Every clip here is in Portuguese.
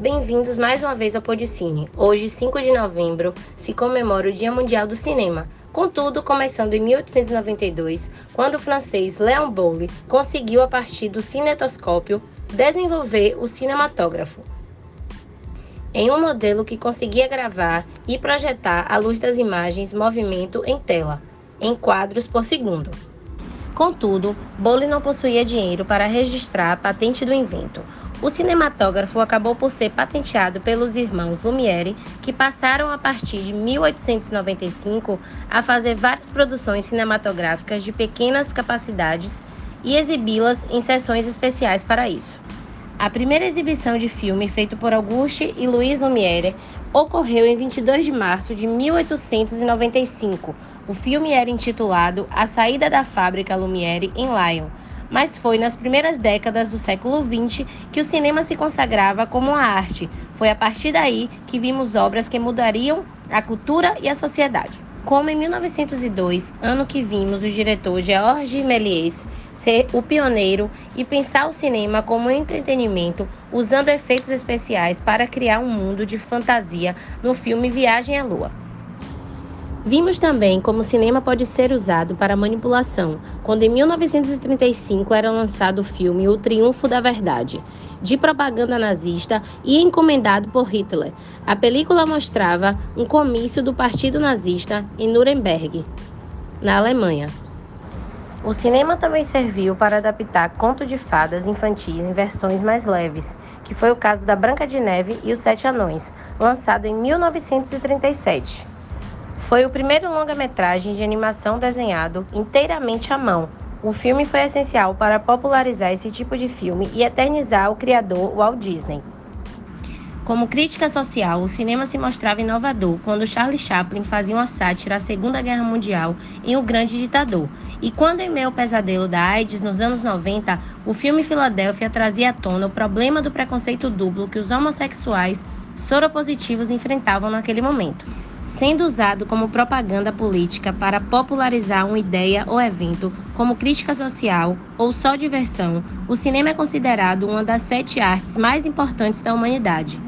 Bem-vindos mais uma vez ao Podcine. Hoje, 5 de novembro, se comemora o Dia Mundial do Cinema. Contudo, começando em 1892, quando o francês Léon Boulle conseguiu, a partir do cinetoscópio, desenvolver o cinematógrafo. Em um modelo que conseguia gravar e projetar à luz das imagens movimento em tela, em quadros por segundo. Contudo, Boulle não possuía dinheiro para registrar a patente do invento, o cinematógrafo acabou por ser patenteado pelos irmãos Lumière, que passaram a partir de 1895 a fazer várias produções cinematográficas de pequenas capacidades e exibi-las em sessões especiais para isso. A primeira exibição de filme feito por Auguste e Louis Lumière ocorreu em 22 de março de 1895. O filme era intitulado A Saída da Fábrica Lumière em Lyon mas foi nas primeiras décadas do século XX que o cinema se consagrava como uma arte. Foi a partir daí que vimos obras que mudariam a cultura e a sociedade. Como em 1902, ano que vimos o diretor Georges Méliès ser o pioneiro e pensar o cinema como entretenimento, usando efeitos especiais para criar um mundo de fantasia no filme Viagem à Lua. Vimos também como o cinema pode ser usado para manipulação, quando em 1935 era lançado o filme O Triunfo da Verdade, de propaganda nazista e encomendado por Hitler. A película mostrava um comício do Partido Nazista em Nuremberg, na Alemanha. O cinema também serviu para adaptar conto de fadas infantis em versões mais leves, que foi o caso da Branca de Neve e os Sete Anões, lançado em 1937. Foi o primeiro longa-metragem de animação desenhado inteiramente à mão. O filme foi essencial para popularizar esse tipo de filme e eternizar o criador Walt Disney. Como crítica social, o cinema se mostrava inovador quando Charlie Chaplin fazia uma sátira à Segunda Guerra Mundial em O Grande Ditador. E quando em meio ao pesadelo da AIDS nos anos 90, o filme Filadélfia trazia à tona o problema do preconceito duplo que os homossexuais soropositivos enfrentavam naquele momento sendo usado como propaganda política para popularizar uma ideia ou evento, como crítica social ou só diversão, o cinema é considerado uma das sete artes mais importantes da humanidade.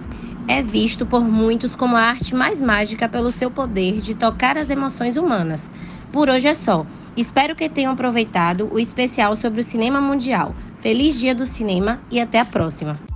É visto por muitos como a arte mais mágica pelo seu poder de tocar as emoções humanas. Por hoje é só. Espero que tenham aproveitado o especial sobre o cinema mundial. Feliz Dia do Cinema e até a próxima!